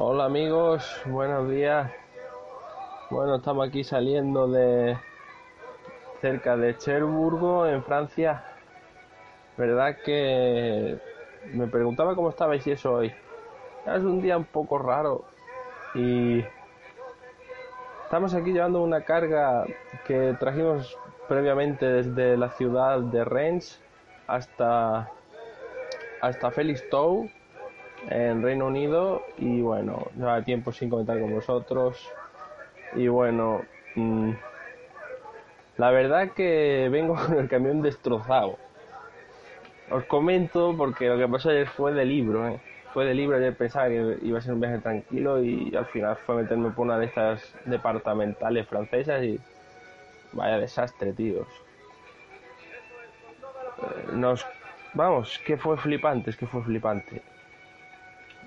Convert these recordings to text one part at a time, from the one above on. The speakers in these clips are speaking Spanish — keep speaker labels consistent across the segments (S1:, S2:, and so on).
S1: Hola amigos, buenos días. Bueno, estamos aquí saliendo de cerca de Cherburgo, en Francia. Verdad que me preguntaba cómo estabais y eso hoy. Es un día un poco raro y estamos aquí llevando una carga que trajimos previamente desde la ciudad de Rennes hasta hasta Felixstowe en Reino Unido y bueno, lleva tiempo sin comentar con vosotros y bueno, mm, la verdad que vengo con el camión destrozado. Os comento porque lo que pasó ayer fue de libro, ¿eh? fue de libro, ayer pensaba que iba a ser un viaje tranquilo y al final fue meterme por una de estas departamentales francesas y vaya desastre, tíos. Eh, nos, vamos, que fue flipante, es que fue flipante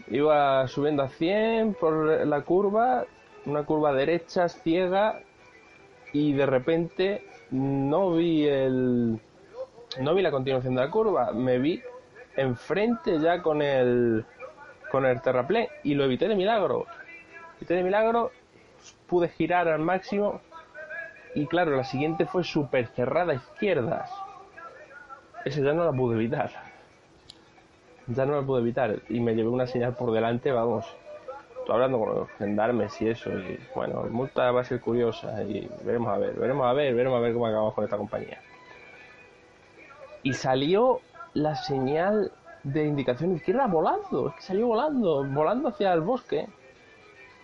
S1: Iba subiendo a 100 por la curva, una curva derecha, ciega, y de repente no vi el. No vi la continuación de la curva, me vi enfrente ya con el. con el terraplén y lo evité de milagro. Evité de milagro, pude girar al máximo y claro, la siguiente fue súper cerrada izquierdas. Esa ya no la pude evitar ya no lo pude evitar y me llevé una señal por delante, vamos, estoy hablando con los gendarmes y eso, y bueno, multa va a ser curiosa y veremos a ver, veremos a ver, veremos a ver cómo acabamos con esta compañía. Y salió la señal de indicación izquierda volando, es que salió volando, volando hacia el bosque.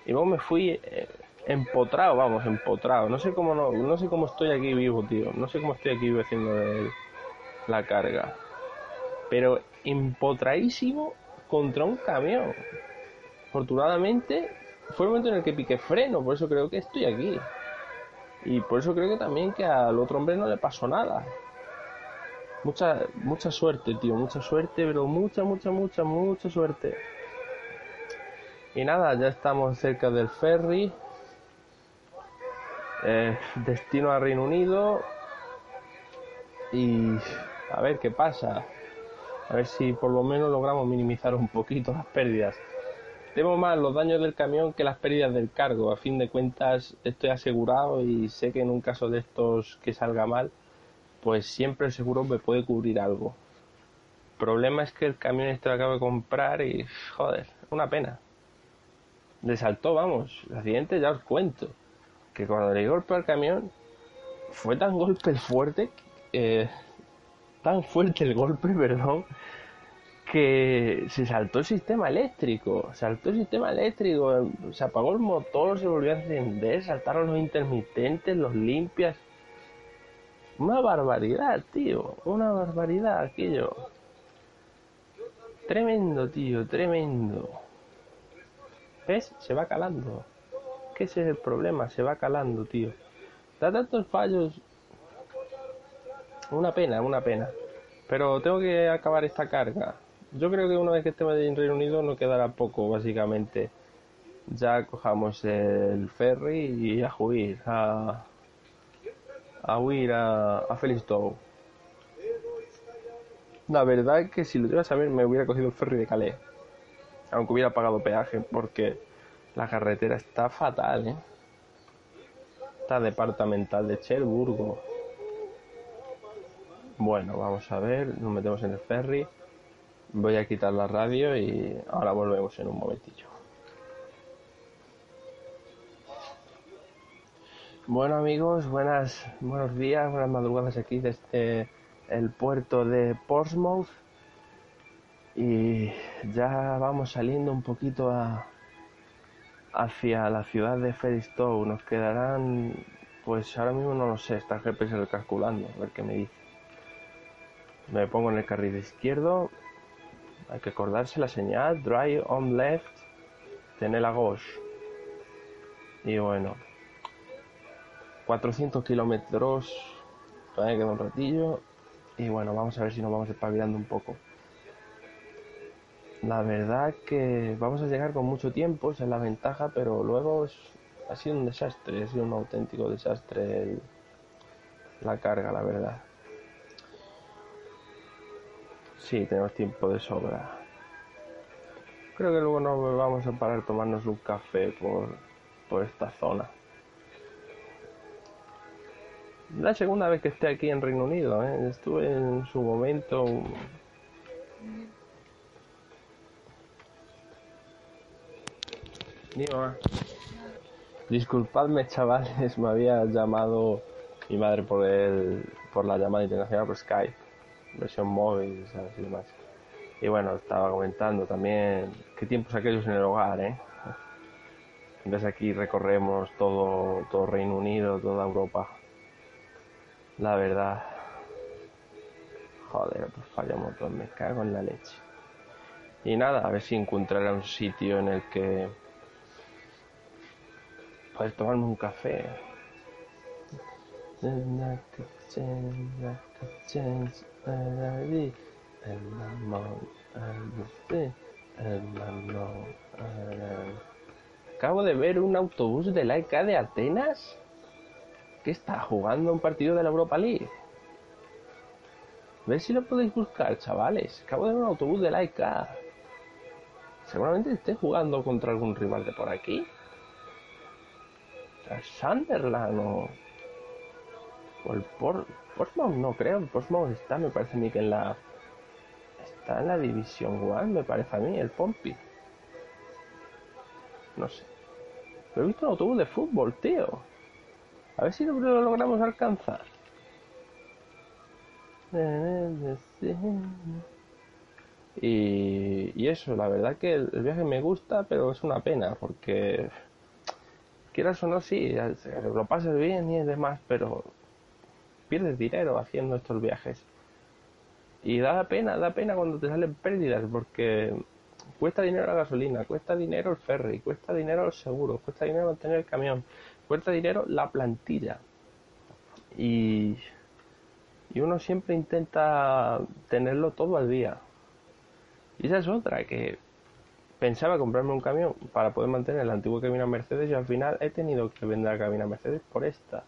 S1: Y luego me fui eh, empotrado, vamos, empotrado. No sé cómo no, no sé cómo estoy aquí vivo, tío. No sé cómo estoy aquí vivo haciendo la carga pero empotradísimo contra un camión. Afortunadamente fue el momento en el que piqué freno, por eso creo que estoy aquí. Y por eso creo que también que al otro hombre no le pasó nada. Mucha, mucha suerte, tío, mucha suerte, pero mucha, mucha, mucha, mucha suerte. Y nada, ya estamos cerca del ferry. Eh, destino a Reino Unido. Y a ver qué pasa. A ver si por lo menos logramos minimizar un poquito las pérdidas. Temo más los daños del camión que las pérdidas del cargo. A fin de cuentas estoy asegurado y sé que en un caso de estos que salga mal, pues siempre el seguro me puede cubrir algo. El problema es que el camión este lo acabo de comprar y joder, una pena. Le saltó, vamos, el accidente ya os cuento. Que cuando le golpe al camión fue tan golpe fuerte que tan fuerte el golpe, perdón, que se saltó el sistema eléctrico, saltó el sistema eléctrico, se apagó el motor, se volvió a encender, saltaron los intermitentes, los limpias. Una barbaridad, tío, una barbaridad aquello. Tremendo, tío, tremendo. ¿Ves? Se va calando. ¿Qué ese es el problema? Se va calando, tío. Da tantos fallos una pena, una pena. Pero tengo que acabar esta carga. Yo creo que una vez que estemos en Reino Unido no quedará poco, básicamente. Ya cojamos el ferry y a huir, a, a huir a, a Felixstowe. La verdad es que si lo iba a saber me hubiera cogido el ferry de Calais. Aunque hubiera pagado peaje, porque la carretera está fatal, ¿eh? Está departamental de Cherburgo. Bueno, vamos a ver, nos metemos en el ferry. Voy a quitar la radio y ahora volvemos en un momentillo. Bueno amigos, buenas, buenos días, buenas madrugadas aquí desde el puerto de Portsmouth y ya vamos saliendo un poquito a, hacia la ciudad de Felixstowe. Nos quedarán, pues ahora mismo no lo sé, está GPS calculando, a ver qué me dice me pongo en el carril izquierdo. Hay que acordarse la señal. Drive on left. Tener la gauche. Y bueno. 400 kilómetros. Todavía queda un ratillo. Y bueno vamos a ver si nos vamos espabilando un poco. La verdad que vamos a llegar con mucho tiempo esa es la ventaja pero luego ha sido un desastre ha sido un auténtico desastre la carga la verdad Sí, tenemos tiempo de sobra. Creo que luego nos vamos a parar a tomarnos un café por, por esta zona. La segunda vez que esté aquí en Reino Unido, ¿eh? estuve en su momento. Disculpadme, chavales, me había llamado mi madre por el, por la llamada internacional por Skype, versión móvil y demás. Y bueno, estaba comentando también qué tiempos aquellos en el hogar, ¿eh? Desde aquí recorremos todo, todo Reino Unido, toda Europa. La verdad. Joder, pues falla un me cago en la leche. Y nada, a ver si encontraré un sitio en el que poder tomarme un café. Acabo de ver un autobús de la ECA de Atenas que está jugando un partido de la Europa League. Ver si lo podéis buscar, chavales. Acabo de ver un autobús de la ECA. Seguramente esté jugando contra algún rival de por aquí. Sunderland o, el Portsmouth, no creo. Portsmouth está, me parece a mí que en la. Está en la División One, me parece a mí, el Pompi. No sé. Pero he visto un autobús de fútbol, tío. A ver si lo, logramos alcanzar. Y, y, eso, la verdad que el, viaje me gusta, pero es una pena porque quieras o no, sí, lo pasas bien y demás, pero pierdes dinero haciendo estos viajes. Y da pena, da pena cuando te salen pérdidas, porque cuesta dinero la gasolina, cuesta dinero el ferry, cuesta dinero el seguro, cuesta dinero mantener el camión, cuesta dinero la plantilla. Y, y uno siempre intenta tenerlo todo al día. Y esa es otra, que pensaba comprarme un camión para poder mantener el antiguo cabina Mercedes y al final he tenido que vender la cabina Mercedes por esta.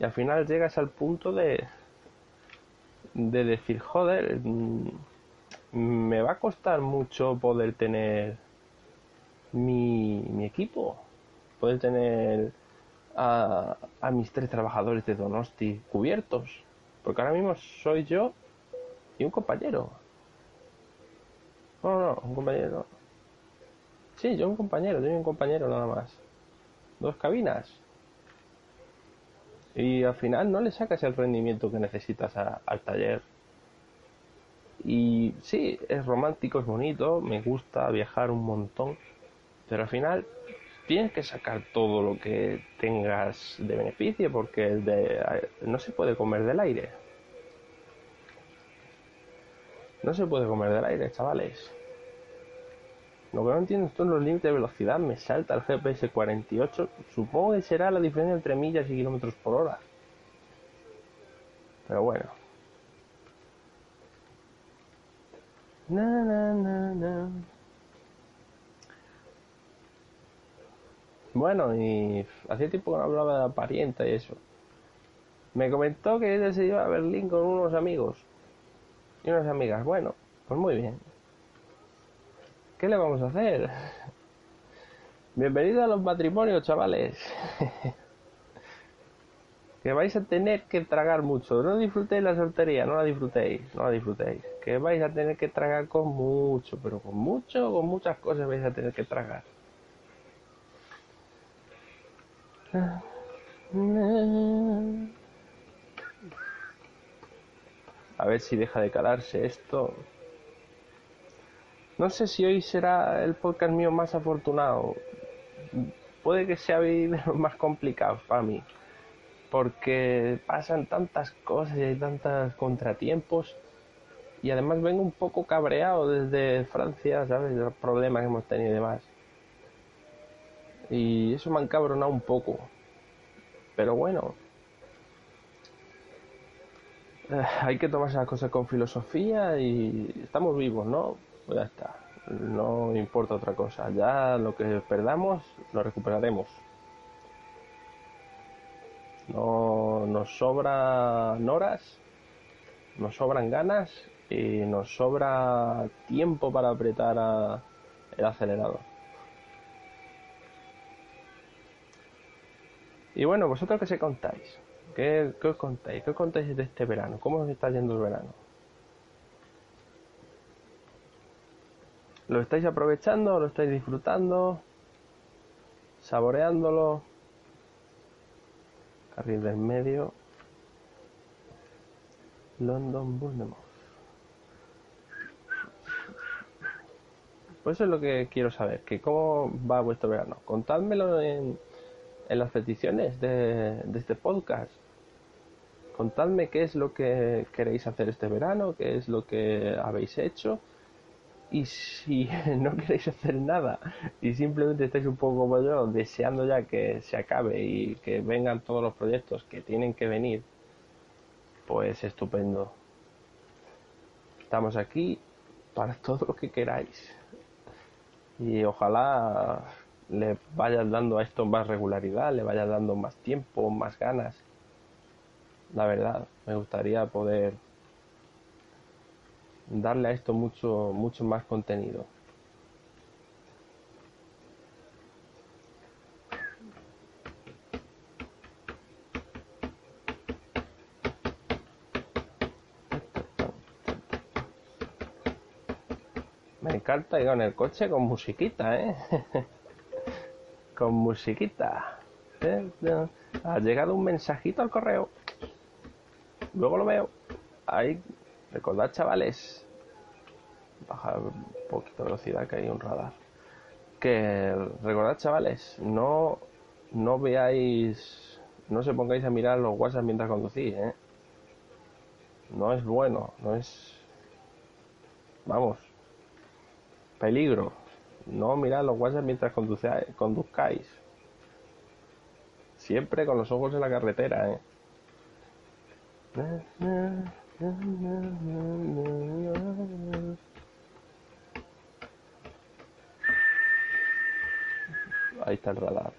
S1: Y al final llegas al punto de, de decir, joder, mm, me va a costar mucho poder tener mi, mi equipo, poder tener a, a mis tres trabajadores de Donosti cubiertos. Porque ahora mismo soy yo y un compañero. No, no, un compañero. Sí, yo un compañero, yo un compañero nada más. Dos cabinas. Y al final no le sacas el rendimiento que necesitas al taller. Y sí, es romántico, es bonito, me gusta viajar un montón. Pero al final tienes que sacar todo lo que tengas de beneficio porque no se puede comer del aire. No se puede comer del aire, chavales. Lo que no entiendo es los límites de velocidad. Me salta el GPS 48. Supongo que será la diferencia entre millas y kilómetros por hora. Pero bueno. Bueno, y hace tiempo que no hablaba de la y eso. Me comentó que ella se iba a Berlín con unos amigos y unas amigas. Bueno, pues muy bien. ¿Qué le vamos a hacer? Bienvenido a los matrimonios, chavales. que vais a tener que tragar mucho. No disfrutéis la soltería, no la disfrutéis, no la disfrutéis. Que vais a tener que tragar con mucho, pero con mucho, con muchas cosas vais a tener que tragar. A ver si deja de calarse esto. No sé si hoy será el podcast mío más afortunado. Puede que sea los más complicado para mí. Porque pasan tantas cosas y hay tantos contratiempos. Y además vengo un poco cabreado desde Francia, ¿sabes? Los problemas que hemos tenido y demás. Y eso me ha encabronado un poco. Pero bueno, eh, hay que tomarse las cosas con filosofía y estamos vivos, ¿no? Pues ya está. No importa otra cosa. Ya lo que perdamos lo recuperaremos. No nos sobran horas, nos sobran ganas y nos sobra tiempo para apretar a, el acelerador. Y bueno, vosotros qué se contáis? ¿Qué, ¿Qué, os contáis? ¿Qué os contáis de este verano? ¿Cómo os está yendo el verano? ¿Lo estáis aprovechando? ¿Lo estáis disfrutando? ¿Saboreándolo? Carril del medio. London Bournemouth. Pues eso es lo que quiero saber, que cómo va vuestro verano. Contádmelo en, en las peticiones de, de, este podcast. Contadme qué es lo que queréis hacer este verano, qué es lo que habéis hecho. Y si no queréis hacer nada y simplemente estáis un poco como yo, deseando ya que se acabe y que vengan todos los proyectos que tienen que venir, pues estupendo. Estamos aquí para todo lo que queráis y ojalá le vayas dando a esto más regularidad, le vayas dando más tiempo, más ganas. La verdad, me gustaría poder darle a esto mucho, mucho más contenido. Me encanta ir en el coche con musiquita, ¿eh? con musiquita. Ha llegado un mensajito al correo. Luego lo veo. Ahí, recordad, chavales. Bajar un poquito de velocidad que hay un radar. Que recordad, chavales, no, no veáis, no se pongáis a mirar los WhatsApp mientras conducís, ¿eh? No es bueno, no es. Vamos, Peligro. No mirad los WhatsApp mientras conduzcáis. Siempre con los ojos en la carretera, ¿eh? Ahí está el radar.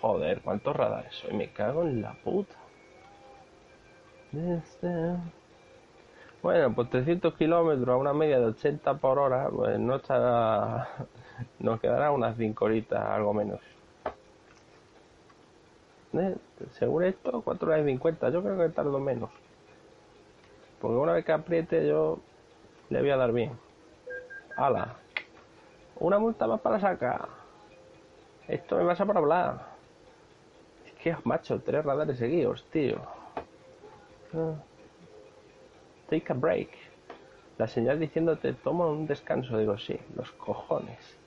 S1: Joder, cuántos radares soy, me cago en la puta. Bueno, pues 300 kilómetros a una media de 80 por hora, pues no estará. Nos quedará unas 5 horitas, algo menos. ¿Eh? Según esto, 4 horas y 50, yo creo que tardo menos. Porque una vez que apriete, yo le voy a dar bien. ¡Hala! Una multa más para sacar. Esto me pasa por hablar. Es que, macho, tres radares seguidos, tío. Ah. Take a break. La señal diciéndote toma un descanso. Digo, sí, los cojones.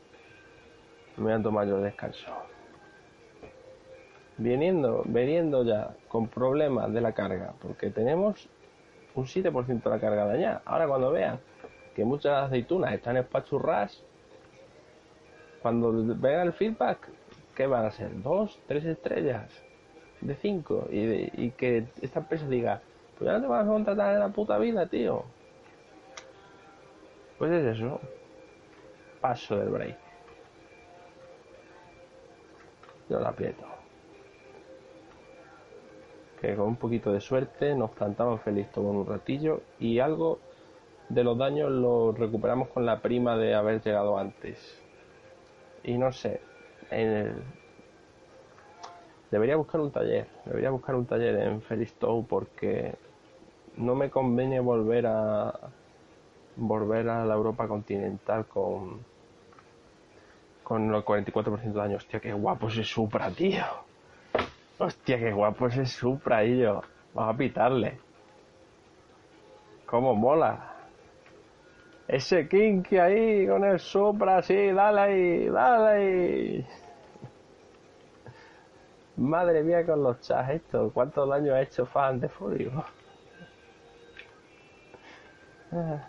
S1: Me voy a tomar yo el descanso. Viniendo, veniendo ya con problemas de la carga, porque tenemos un 7% de la carga dañada. Ahora cuando vean que muchas aceitunas están espachurradas, cuando vean el feedback, ¿qué van a ser? ¿Dos? ¿Tres estrellas? ¿De cinco? Y, que esta empresa diga, pues ya no te vas a contratar en la puta vida, tío. Pues es eso. Paso del break. Yo la aprieto. Que con un poquito de suerte nos plantamos feliz todo un ratillo y algo de los daños los recuperamos con la prima de haber llegado antes. Y no sé, debería buscar un taller, debería buscar un taller en Felixstowe porque no me conviene volver a volver a la Europa continental con con el 44% de daño. Hostia, qué guapo ese Supra, tío. Hostia, qué guapo ese Supra, y yo. Vamos a pitarle. Cómo mola. Ese Kinky ahí con el Supra, sí, dale ahí, dale ahí. Madre mía con los chats estos, cuánto daño ha hecho fan de Furio. Ah.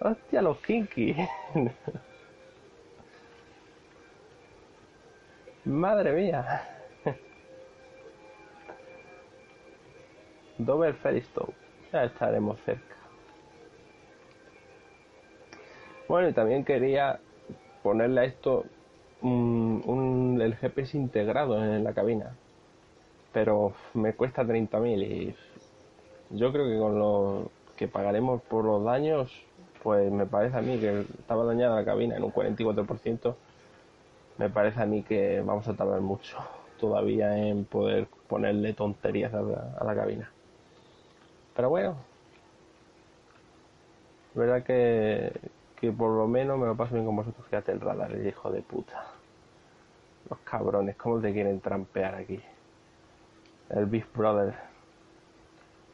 S1: Hostia, los Kinky. Madre mía. Dover Ferristow. Ya estaremos cerca. Bueno, y también quería ponerle a esto un, el GPS integrado en la cabina. Pero me cuesta 30.000 y yo creo que con lo que pagaremos por los daños, pues me parece a mí que estaba dañada la cabina en un 44%, me parece a mí que vamos a tardar mucho todavía en poder ponerle tonterías a la, cabina. Pero bueno, verdad que, que por lo menos me lo paso bien con vosotros. Fíjate el radar, el hijo de puta. Los cabrones, ¿cómo te quieren trampear aquí? El Big Brother.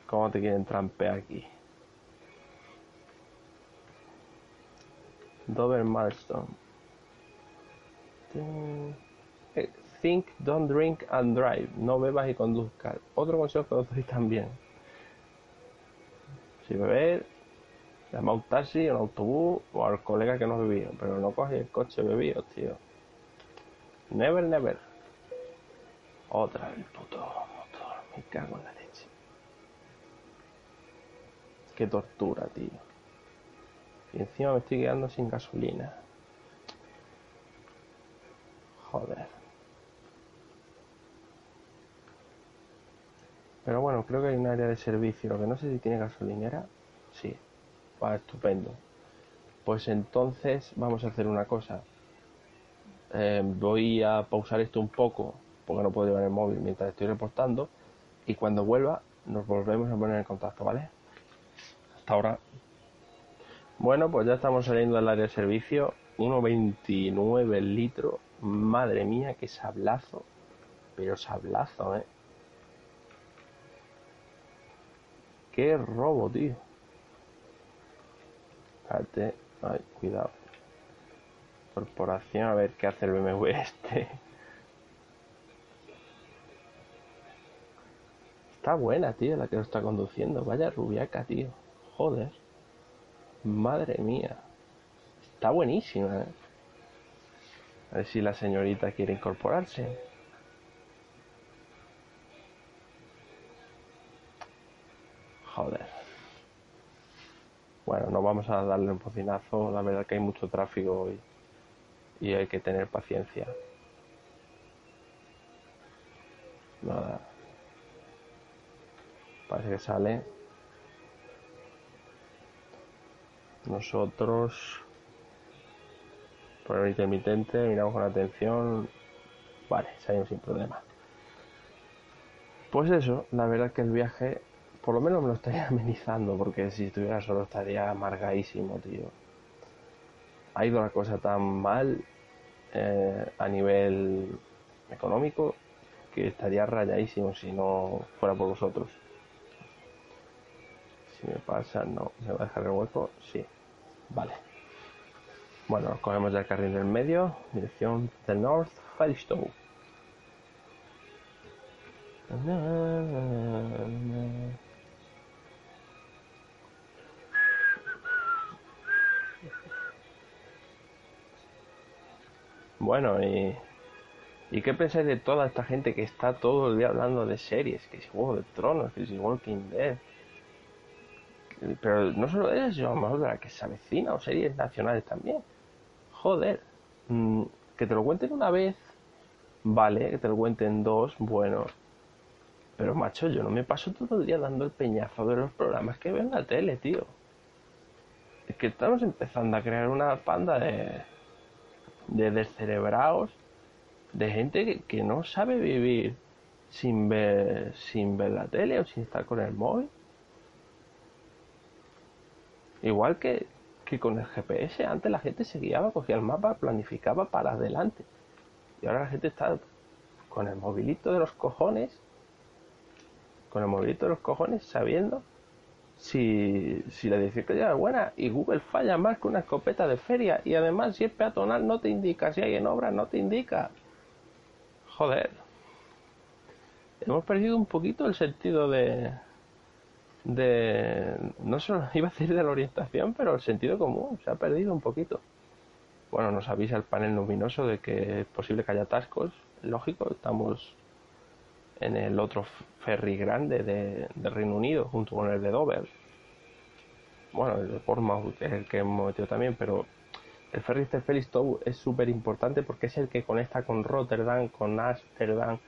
S1: ¿Cómo te quieren trampear aquí? Dover Milestone. Eh, think, don't drink and drive. No bebas y conduzcas. Otro consejo que os doy también. Si bebes, llama un taxi, un autobús o al colega que no bebido. Pero no coges el coche bebido, tío. Never, never. Otra vez puto motor. Me cago en la leche. Qué tortura, tío. Y encima me estoy quedando sin gasolina. Joder. Pero bueno, creo que hay un área de servicio. Lo que no sé si tiene gasolinera. Sí. Va, estupendo. Pues entonces vamos a hacer una cosa. Eh, voy a pausar esto un poco porque no puedo llevar el móvil mientras estoy reportando y cuando vuelva nos volvemos a poner en contacto, ¿vale? Hasta ahora. Bueno, pues ya estamos saliendo del área de servicio. 1,29 litros. Madre mía, qué sablazo. Pero sablazo, ¿eh? Qué robo, tío. Espérate. Ay, cuidado. Corporación, a ver qué hace el BMW este. Está buena, tío, la que lo está conduciendo. Vaya rubiaca, tío. Joder. Madre mía. Está buenísima, ¿eh? A ver si la señorita quiere incorporarse. Joder. Bueno, no vamos a darle un pocinazo. La verdad que hay mucho tráfico hoy y hay que tener paciencia. Nada. Parece que sale. Nosotros por el intermitente miramos con atención. Vale, salimos sin problema. Pues eso, la verdad que el viaje por lo menos me lo estaría amenizando porque si estuviera solo estaría amargadísimo, tío. Ha ido la cosa tan mal eh, a nivel económico que estaría rayadísimo si no fuera por vosotros. Si me pasa, no. ¿Me va a dejar el hueco? Sí. Vale. Bueno, cogemos el carril del medio, dirección del North Firestone. Bueno, y, ¿y qué pensáis de toda esta gente que está todo el día hablando de series? Que si Juego de Tronos, que si Walking Dead. Pero no solo eso, lo mejor de la que se avecina o series nacionales también. Joder, mm, que te lo cuenten una vez, vale, que te lo cuenten dos, bueno. Pero macho, yo no me paso todo el día dando el peñazo de los programas que ven la tele, tío. Es que estamos empezando a crear una panda de de descerebrados, de gente que, no sabe vivir sin ver, sin ver la tele o sin estar con el móvil. Igual que, que con el GPS, antes la gente se guiaba, cogía el mapa, planificaba para adelante. Y ahora la gente está con el movilito de los cojones, con el movilito de los cojones, sabiendo si, si la ya es buena y Google falla más que una escopeta de feria y además si es peatonal no te indica, si hay en obra no te indica. Joder. Hemos perdido un poquito el sentido de... de... no solo iba a decir de la orientación, pero el sentido común se ha perdido un poquito. Bueno, nos avisa el panel luminoso de que es posible que haya atascos. Lógico, estamos en el otro ferry grande de, Reino Unido, junto con el de Dover. Bueno, el de Portsmouth es el que hemos metido también, pero El ferry de Felixstowe es súper importante porque es el que conecta con Rotterdam, con Ámsterdam,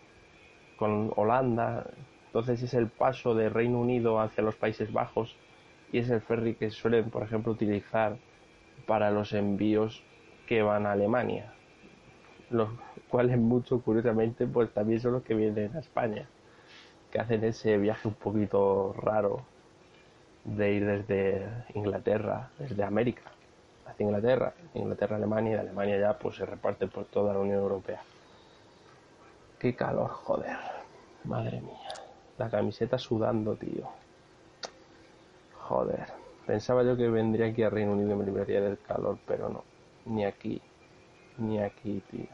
S1: con Holanda. Entonces es el paso de Reino Unido hacia los Países Bajos y es el ferry que suelen, por ejemplo, utilizar para los envíos que van a Alemania. Los cuales mucho curiosamente pues también son los que vienen a España, que hacen ese viaje un poquito raro de ir desde Inglaterra, desde América hacia Inglaterra, Inglaterra, Alemania y de Alemania ya pues se reparte por toda la Unión Europea. Qué calor, joder. Madre mía. La camiseta sudando, tío. Joder. Pensaba yo que vendría aquí a Reino Unido y me libraría del calor, pero no. Ni aquí. Ni aquí, tío.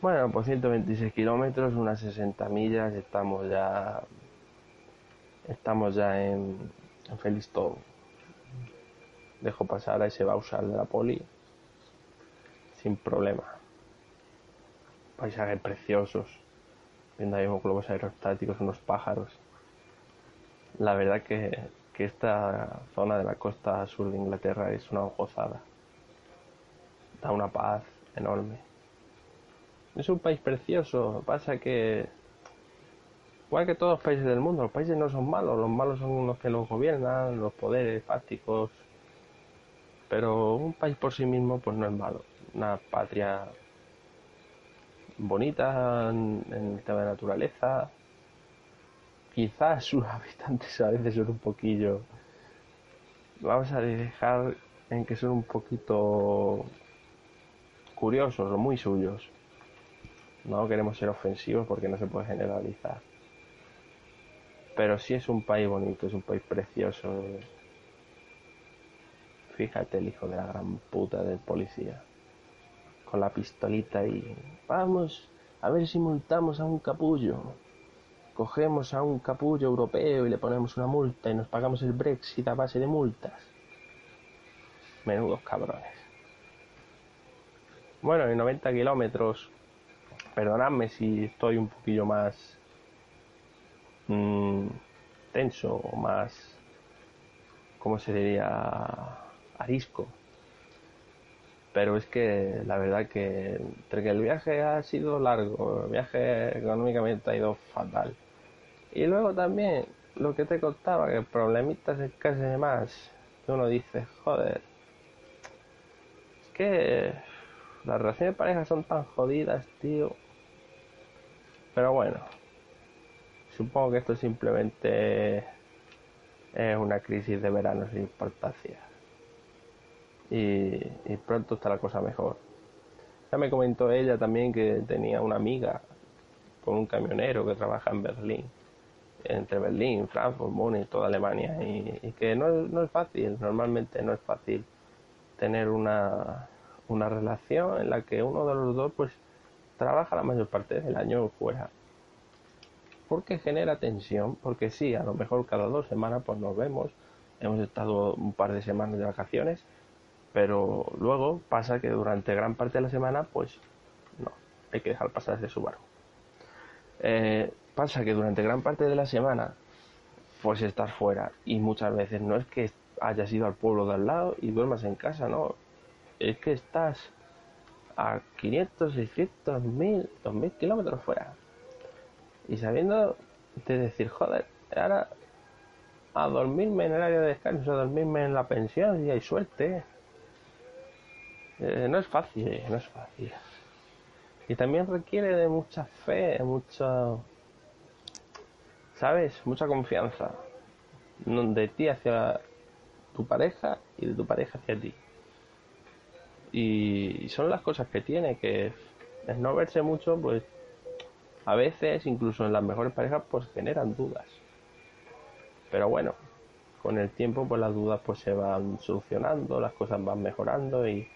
S1: Bueno, por 126 kilómetros, unas 60 millas, estamos ya. Estamos ya en, en Felixstowe. Dejo pasar a ese Bausal de la poli sin problema. Paisajes preciosos, viendo ahí unos globos aerostáticos, unos pájaros. La verdad que, que esta zona de la costa sur de Inglaterra es una gozada. Da una paz enorme. Es un país precioso, pasa que igual que todos los países del mundo, los países no son malos, los malos son los que los gobiernan, los poderes fácticos, pero un país por sí mismo pues no es malo una patria bonita en, el tema de naturaleza. Quizás sus habitantes a veces son un poquillo. Vamos a dejar en que son un poquito curiosos o muy suyos. No queremos ser ofensivos porque no se puede generalizar. Pero sí es un país bonito, es un país precioso. Fíjate el hijo de la gran puta del policía con la pistolita y vamos a ver si multamos a un capullo. Cogemos a un capullo europeo y le ponemos una multa y nos pagamos el Brexit a base de multas. Menudos cabrones. Bueno, en 90 kilómetros, perdonadme si estoy un poquillo más mmm, tenso o más, ¿cómo se diría? Arisco pero es que la verdad que el viaje ha sido largo, el viaje económicamente ha ido fatal. Y luego también lo que te contaba, que problemitas es casi más, que uno dice, joder, es que las relaciones de pareja son tan jodidas, tío. Pero bueno, supongo que esto simplemente es una crisis de verano sin importancia y, pronto está la cosa mejor. Ya me comentó ella también que tenía una amiga con un camionero que trabaja en Berlín, entre Berlín, Frankfurt, Múnich, toda Alemania, y, que no, no, es fácil, normalmente no es fácil tener una, una relación en la que uno de los dos pues trabaja la mayor parte del año fuera. Porque genera tensión, porque sí, a lo mejor cada dos semanas pues nos vemos, hemos estado un par de semanas de vacaciones, pero luego pasa que durante gran parte de la semana, pues no, hay que dejar pasar ese Subaru. Eh, pasa que durante gran parte de la semana, pues estás fuera y muchas veces no es que hayas ido al pueblo de al lado y duermas en casa, no, es que estás a 500, 600, 1000, 2000 kilómetros fuera. Y sabiendo de decir, joder, ahora a dormirme en el área de descanso, a dormirme en la pensión y hay suerte. Eh, no es fácil, no es fácil. Y también requiere de mucha fe, mucha... ¿Sabes? Mucha confianza. De ti hacia tu pareja y de tu pareja hacia ti. Y son las cosas que tiene, que es no verse mucho, pues a veces, incluso en las mejores parejas, pues generan dudas. Pero bueno, con el tiempo, pues las dudas pues se van solucionando, las cosas van mejorando y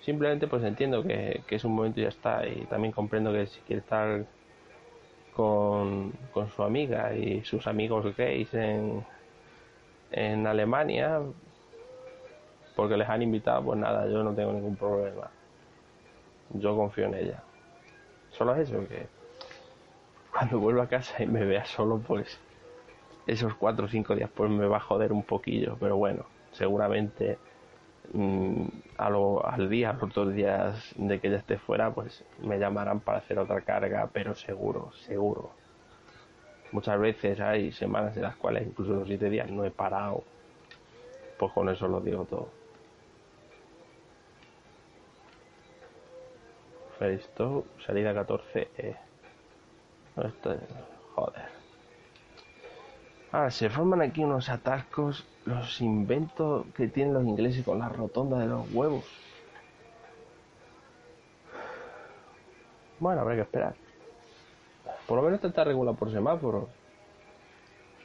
S1: Simplemente pues entiendo que, es un momento y ya está. Y también comprendo que si quiere estar con, su amiga y sus amigos gays en, en Alemania, porque les han invitado, pues nada, yo no tengo ningún problema. Yo confío en ella. Solo es eso, que cuando vuelva a casa y me vea solo, pues esos cuatro o cinco días pues me va a joder un poquillo, pero bueno, seguramente mm, a lo, al día, los dos días de que ya esté fuera, pues me llamarán para hacer otra carga, pero seguro, seguro. Muchas veces hay semanas en las cuales incluso los siete días no he parado. Pues con eso lo digo todo. Esto, salida 14. Eh. Esto, joder. Ahora, se forman aquí unos atascos, los inventos que tienen los ingleses con la rotonda de los huevos. Bueno, habrá que esperar. Por lo menos está regulado por semáforo.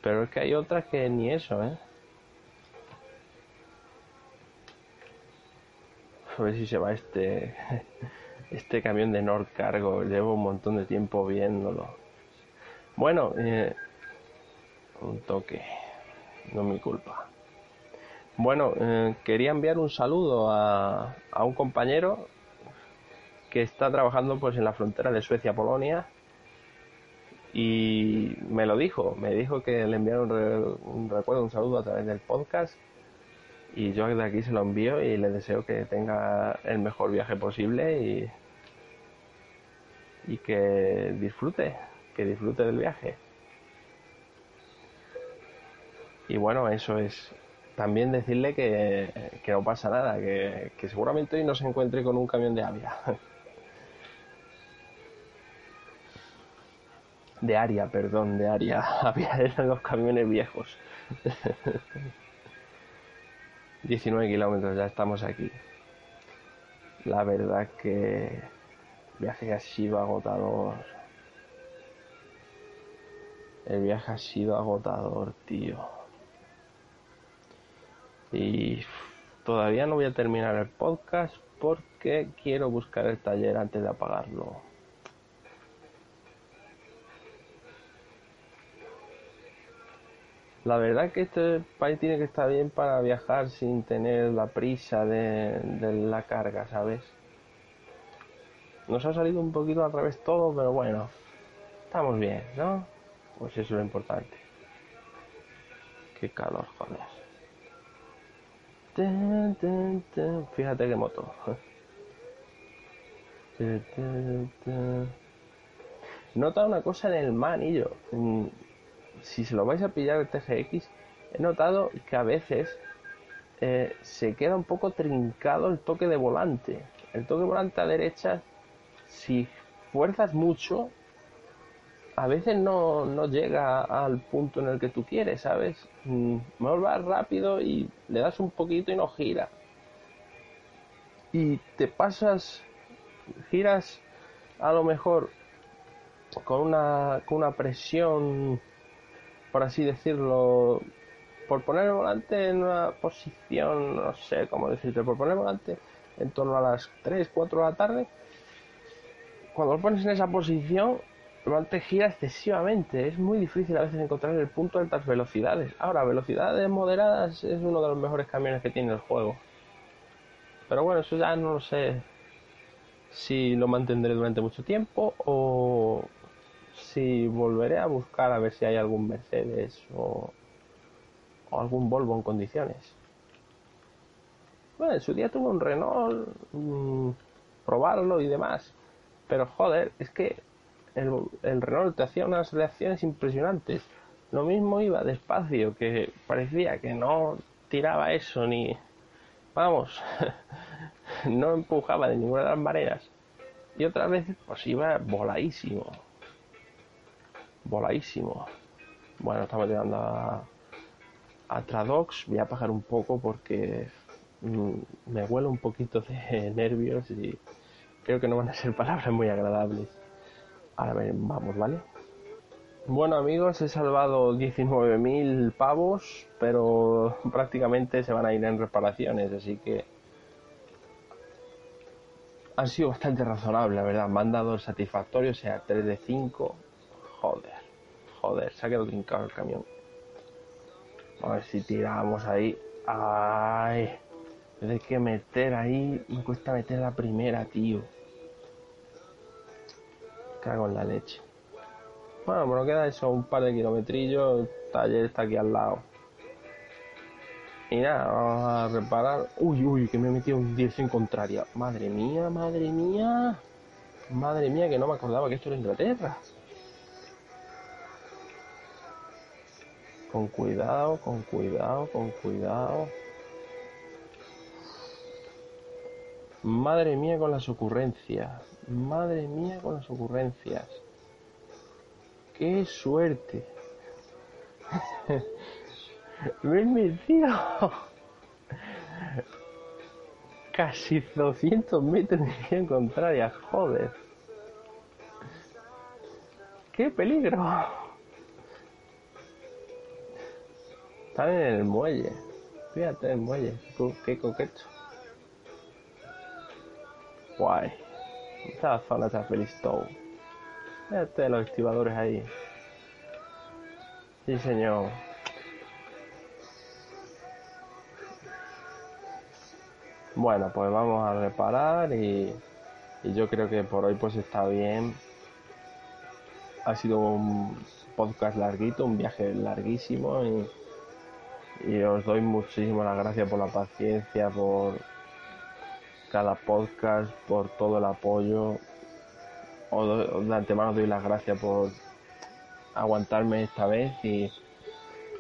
S1: Pero es que hay otras que ni eso, ¿eh? A ver si se va este este camión de Nord Cargo. Llevo un montón de tiempo viéndolo. Bueno, eh, un toque. No es mi culpa. Bueno, eh, quería enviar un saludo a, un compañero que está trabajando pues en la frontera de Suecia-Polonia y me lo dijo, me dijo que le enviaron un, recuerdo, un saludo a través del podcast y yo de aquí se lo envío y le deseo que tenga el mejor viaje posible y, y que disfrute, que disfrute del viaje. Y bueno, eso es. También decirle que, que no pasa nada, que, que seguramente hoy no se encuentre con un camión de avia. de Aria, perdón, de Aria. Había eran los camiones viejos. 19 kilómetros, ya estamos aquí. La verdad que viaje ha sido agotador. El viaje ha sido agotador, tío. Y todavía no voy a terminar el podcast porque quiero buscar el taller antes de apagarlo. La verdad que este país tiene que estar bien para viajar sin tener la prisa de, la carga, ¿sabes? Nos ha salido un poquito al revés todo, pero bueno, estamos bien, ¿no? Pues eso es lo importante. Qué calor, joder. Fíjate qué moto. Nota una cosa en el manillo si se lo vais a pillar el TGX, he notado que a veces eh, se queda un poco trincado el toque de volante. El toque de volante a derecha, si fuerzas mucho, a veces no, llega al punto en el que tú quieres, ¿sabes? Mm, mejor vas rápido y le das un poquito y no gira. Y te pasas, giras a lo mejor con una, con una presión por así decirlo, por poner el volante en una posición, no sé cómo decirte, por poner el volante en torno a las 3, 4 de la tarde, cuando lo pones en esa posición, el volante gira excesivamente. Es muy difícil a veces encontrar el punto de altas velocidades. Ahora, velocidades moderadas es uno de los mejores camiones que tiene el juego. Pero bueno, eso ya no lo sé si lo mantendré durante mucho tiempo o si volveré a buscar a ver si hay algún Mercedes o, algún Volvo en condiciones. Bueno, en su día tuve un Renault, mm, probarlo y demás. Pero joder, es que el, el, Renault te hacía unas reacciones impresionantes. Lo mismo iba despacio, que parecía que no tiraba eso ni... Vamos, no empujaba de ninguna de las maneras. Y otras veces pues iba voladísimo voladísimo. Bueno, estamos llegando a, a Tradox. Voy a apagar un poco porque mm, me huele un poquito de nervios y creo que no van a ser palabras muy agradables. Ahora vamos, ¿vale? Bueno amigos, he salvado 19.000 pavos, pero prácticamente se van a ir en reparaciones, así que han sido bastante razonables, la verdad. Me han dado el satisfactorio, o sea, 3 de 5. Joder, joder, se ha quedado trincado el camión. A ver si tiramos ahí. Ay, hay que meter ahí, me cuesta meter la primera, tío. Cago en la leche. Bueno, me queda eso, un par de kilometrillos. El taller está aquí al lado. Y nada, vamos a reparar. Uy, uy, que me he metido en dirección contraria. Madre mía, madre mía. Madre mía, que no me acordaba que esto era Inglaterra. Con cuidado, con cuidado, con cuidado. Madre mía con las ocurrencias. Madre mía con las ocurrencias. ¡Qué suerte! Me he metido casi 200 metros en dirección contraria, joder. ¡Qué peligro! Están en el muelle. Fíjate el muelle. Qué coqueto. Guay. Esta zona está feliz todo. Fíjate los activadores ahí. Sí, señor. Bueno, pues vamos a reparar y, yo creo que por hoy pues está bien. Ha sido un podcast larguito, un viaje larguísimo y, os doy muchísimas gracias por la paciencia, por cada podcast, por todo el apoyo. De antemano doy las gracias por aguantarme esta vez y,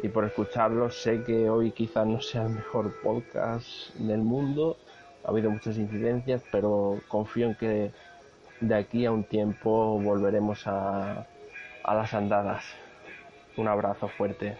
S1: y por escucharlo. Sé que hoy quizás no sea el mejor podcast del mundo, ha habido muchas incidencias, pero confío en que de aquí a un tiempo volveremos a, a las andadas. Un abrazo fuerte.